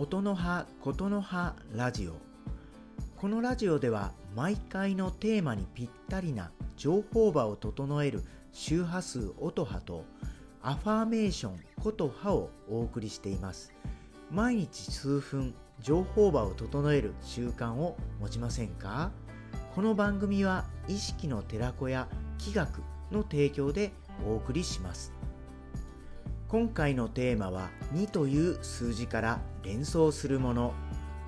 音の葉琴の葉ラジオ。このラジオでは毎回のテーマにぴったりな情報場を整える周波数音波とアファーメーション琴葉をお送りしています。毎日数分情報場を整える習慣を持ちませんか？この番組は意識の寺子や気学の提供でお送りします。今回のテーマは2という数字から連想するもの。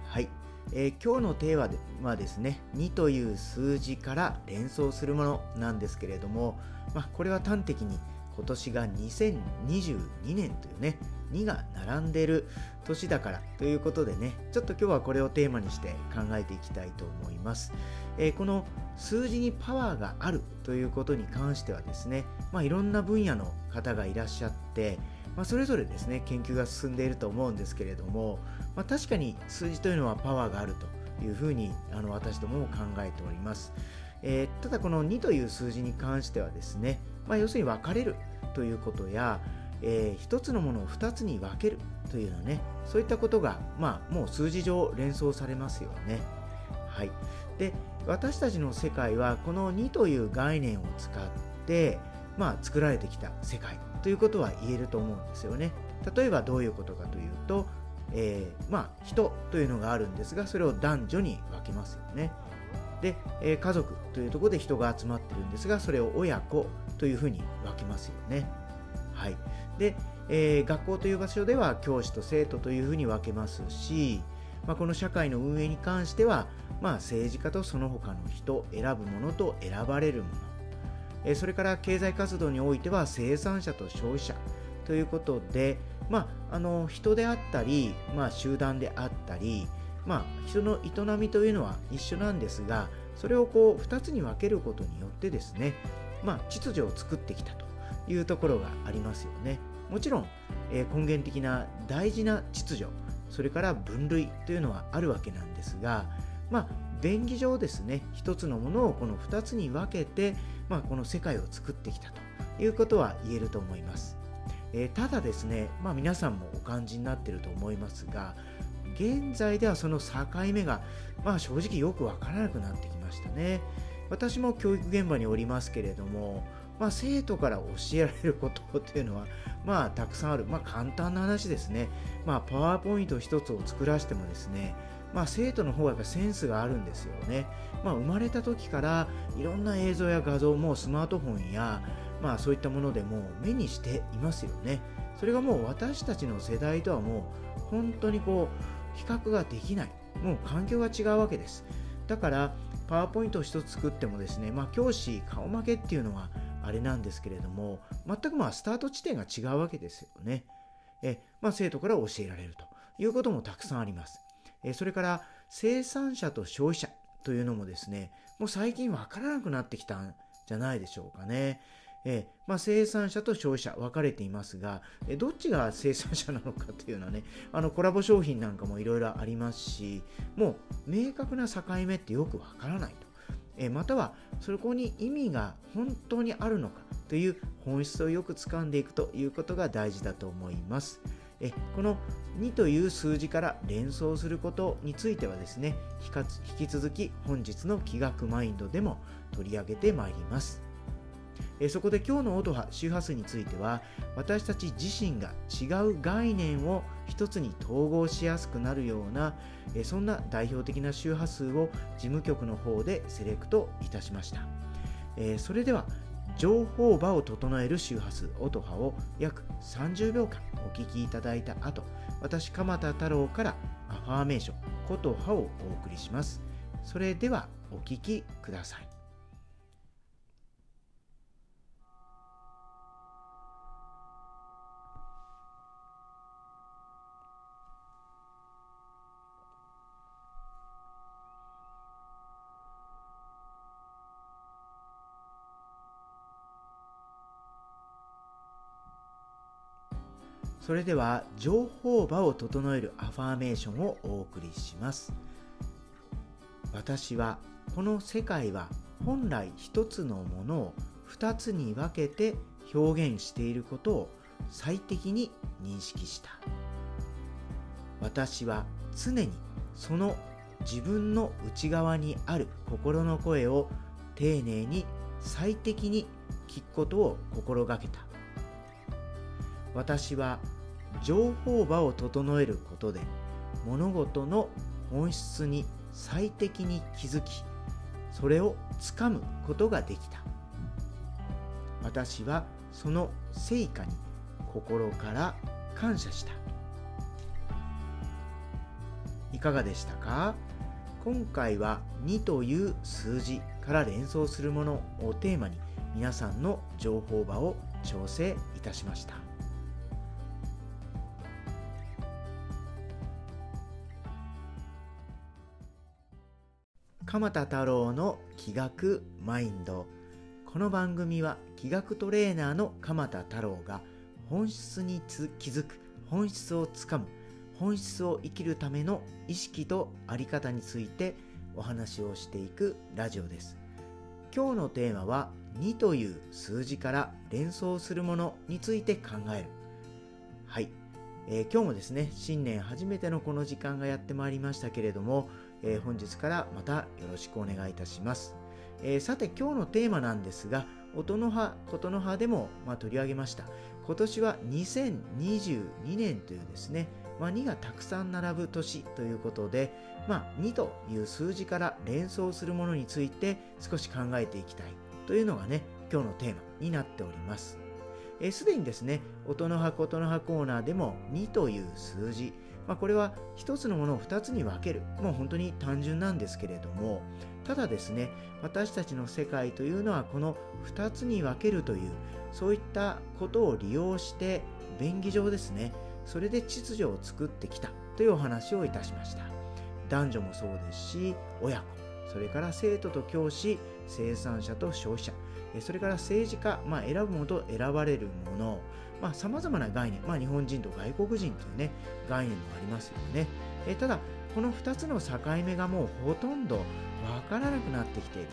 はい、えー、今日のテーマはですね2という数字から連想するものなんですけれども、まあ、これは端的に今年が2022年というね2が並んでる年だからということでねちょっと今日はこれをテーマにして考えていきたいと思います、えー、この数字にパワーがあるということに関してはですね、まあ、いろんな分野の方がいらっしゃって、まあ、それぞれですね研究が進んでいると思うんですけれども、まあ、確かに数字というのはパワーがあるというふうにあの私どもも考えております、えー、ただこの2という数字に関してはですね、まあ、要するに分かれるということや、えー、1つのものを2つに分けるというのねそういったことが、まあ、もう数字上連想されますよね。はい、で私たちの世界はこの2という概念を使って、まあ、作られてきた世界。ということは言えると思うんですよね。例えばどういうことかというと、えー、まあ、人というのがあるんですがそれを男女に分けますよね。で、えー、家族というところで人が集まってるんですがそれを親子というふうに分けますよね。はい、で、えー、学校という場所では教師と生徒というふうに分けますし、まあ、この社会の運営に関しては、まあ、政治家とその他の人選ぶものと選ばれるもの、それから経済活動においては生産者と消費者ということで、まあ、あの人であったり、まあ、集団であったり、まあ、人の営みというのは一緒なんですがそれをこう2つに分けることによってですね、まあ、秩序を作ってきたというところがありますよね。もちろん、えー、根源的な大事な秩序それから分類というのはあるわけなんですがまあ便宜上ですね一つのものをこの2つに分けて、まあ、この世界を作ってきたということは言えると思います。えー、ただですね、まあ、皆さんもお感じになっていると思いますが現在ではその境目が、まあ、正直よくわからなくなってきましたね。私も教育現場におりますけれども、まあ、生徒から教えられることっていうのは、まあ、たくさんある、まあ、簡単な話ですね、まあ、パワーポイント一つを作らせてもですね、まあ、生徒の方がやっぱセンスがあるんですよね、まあ、生まれた時からいろんな映像や画像もスマートフォンや、まあ、そういったものでも目にしていますよねそれがもう私たちの世代とはもう本当にこう比較ができないもう環境が違うわけですだからパワーポイントを一つ作ってもですね、まあ、教師顔負けっていうのはあれなんですけれども全くまあスタート地点が違うわけですよね。えまあ、生徒から教えられるということもたくさんあります。えそれから生産者と消費者というのもですねもう最近わからなくなってきたんじゃないでしょうかね。えまあ、生産者と消費者分かれていますが、えどっちが生産者なのかというのはねあのコラボ商品なんかもいろいろありますしもう明確な境目ってよくわからないと。えまたはそこに意味が本当にあるのかという本質をよく掴んでいくということが大事だと思います。えこの2という数字から連想することについてはですね引き続き本日の気学マインドでも取り上げてまいります。えそこで今日の音波周波数については私たち自身が違う概念を一つに統合しやすくなるようなえそんな代表的な周波数を事務局の方でセレクトいたしました、えそれでは情報場を整える周波数音波を約30秒間お聞きいただいた後私鎌田太郎からアファーメーション琴葉をお送りします。それではお聞きください。それでは情報場を整えるアファーメーションをお送りします。私はこの世界は本来一つのものを二つに分けて表現していることを最適に認識した。私は常にその自分の内側にある心の声を丁寧に最適に聞くことを心がけた。私は情報場を整えることで物事の本質に最適に気づきそれをつかむことができた。私はその成果に心から感謝した。いかがでしたか？今回は2という数字から連想するものをテーマに皆さんの情報場を調整いたしました鎌田太郎の気学マインド。この番組は気学トレーナーの鎌田太郎が本質に気づく本質をつかむ本質を生きるための意識と在り方についてお話をしていくラジオです。今日のテーマは2という数字から連想するものについて考える。はい、えー、今日もですね新年初めてのこの時間がやってまいりましたけれども、えー、本日からまたよろしくお願いいたします、えー、さて今日のテーマなんですが音の葉琴の葉でも、まあ、取り上げました今年は2022年というですねまあ、2がたくさん並ぶ年ということで、まあ、2という数字から連想するものについて少し考えていきたいというのがね、今日のテーマになっております。すでにですね、音の葉、琴の葉コーナーでも2という数字、まあ、これは1つのものを2つに分ける、もう本当に単純なんですけれども、ただですね、私たちの世界というのはこの2つに分けるという、そういったことを利用して、便宜上ですね、それで秩序を作ってきたというお話をいたしました。男女もそうですし親子それから生徒と教師生産者と消費者それから政治家、まあ、選ぶものと選ばれるものさまざ、まな概念、まあ、日本人と外国人というね概念もありますよね。えただこの2つの境目がもうほとんどわからなくなってきている、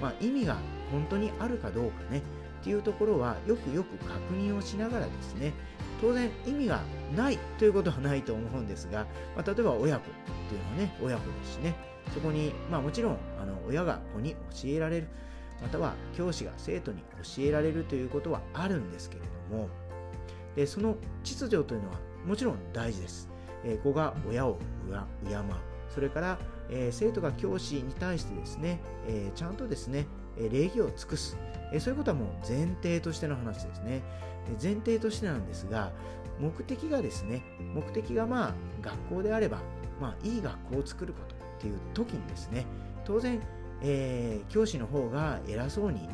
まあ、意味が本当にあるかどうかね。っていうところはよくよく確認をしながらですね。当然意味がないということはないと思うんですが、まあ、例えば親子っていうのはね親子ですしね。そこに、まあ、もちろんあの親が子に教えられるまたは教師が生徒に教えられるということはあるんですけれどもでその秩序というのはもちろん大事です、えー、子が親を敬うそれから、えー、生徒が教師に対してですね、えー、ちゃんとですね礼儀を尽くす、えそういうことはもう前提としての話ですね。前提としてなんですが目的がですね目的がまあ学校であれば、まあ、いい学校を作ることっていう時にですね当然、えー、教師の方が偉そうに、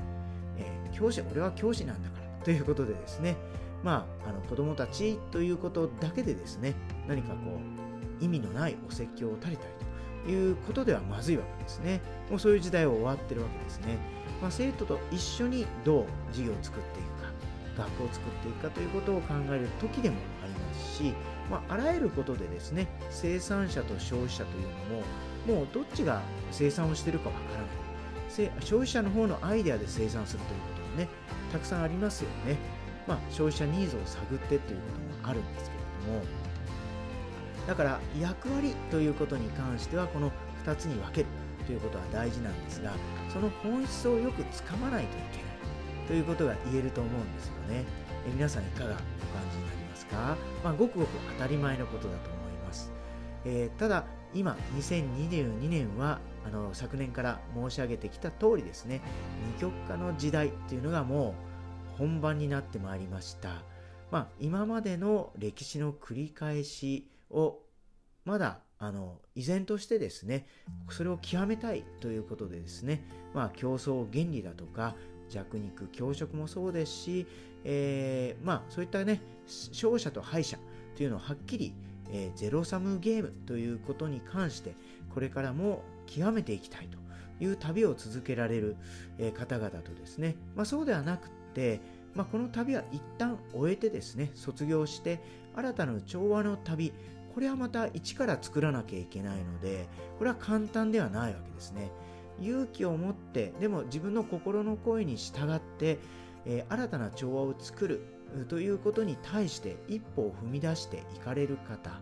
えー、教師俺は教師なんだからということでですねまああの子供たちということだけでですね何かこう意味のないお説教を垂れたりということではまずいわけですね。もうそういう時代は終わってるわけですね、まあ、生徒と一緒にどう授業を作っていくか学校を作っていくかということを考える時でもありますし、まあ、あらゆることでですね生産者と消費者というのももうどっちが生産をしているかわからない。消費者の方のアイデアで生産するということもねたくさんありますよね、まあ、消費者ニーズを探ってということもあるんですけれどもだから役割ということに関してはこの2つに分けるということは大事なんですがその本質をよくつかまないといけないということが言えると思うんですよね。え皆さんいかがお感じになりますか、まあ、ごくごく当たり前のことだと思います。えー、ただ、今、2022年はあの昨年から申し上げてきた通りですね、二極化の時代っていうのがもう本番になってまいりました。まあ、今までの歴史の繰り返しをまだあの依然としてですねそれを極めたいということでですね、まあ、競争原理だとか弱肉強食もそうですし、えー、まあそういったね勝者と敗者というのをはっきり、えー、ゼロサムゲームということに関してこれからも極めていきたいという旅を続けられる、え、方々とですね、まあ、そうではなくて、まあ、この旅は一旦終えてですね卒業して新たな調和の旅これはまた一から作らなきゃいけないのでこれは簡単ではないわけですね。勇気を持ってでも自分の心の声に従って、えー、新たな調和を作るということに対して一歩を踏み出していかれる方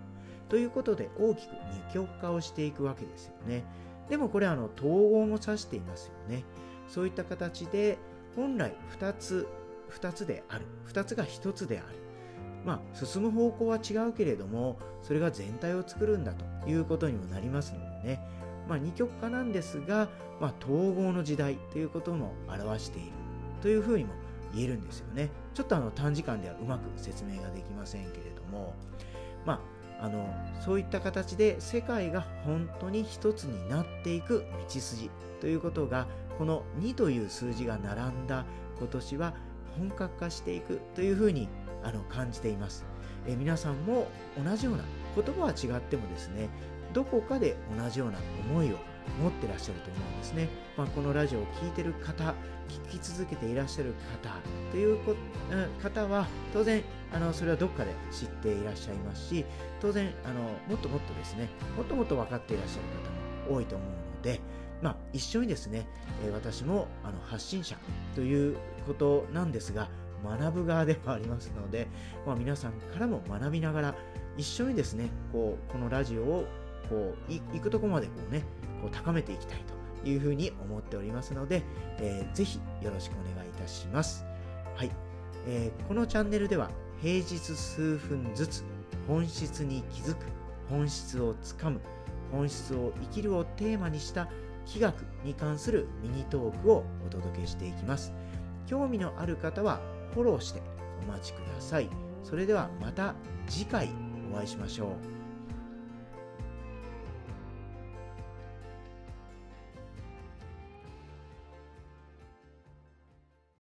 ということで大きく二極化をしていくわけですよね。でもこれはあの統合も指していますよね。そういった形で本来2つ2つである。2つが1つである。まあ進む方向は違うけれどもそれが全体を作るんだということにもなりますのでね。まあ二極化なんですが、まあ、統合の時代ということも表している。というふうにも言えるんですよね。ちょっとあの短時間ではうまく説明ができませんけれども。まああのそういった形で世界が本当に一つになっていく道筋ということがこの2という数字が並んだ今年は本格化していくというふうにあの感じています、え皆さんも同じような言葉は違ってもですねどこかで同じような思いを持ってらっしゃると思うんですね、まあ、このラジオを聴いてる方聞き続けていらっしゃる方というこ、うん方は当然あのそれはどっかで知っていらっしゃいますし当然あのもっともっとですねもっともっと分かっていらっしゃる方も多いと思うのでまあ、一緒にですね、え私もあの発信者ということなんですが、学ぶ側ではありますので、まあ、皆さんからも学びながら、一緒にですね、こうこのラジオをこう行くとこまでこう、ね、こう高めていきたいというふうに思っておりますので、えー、ぜひよろしくお願いいたします。はい、えー、このチャンネルでは平日数分ずつ本質に気づく、本質をつかむ、本質を生きるをテーマにした気学に関するミニトークをお届けしていきます。興味のある方はフォローしてお待ちください。それではまた次回お会いしましょう。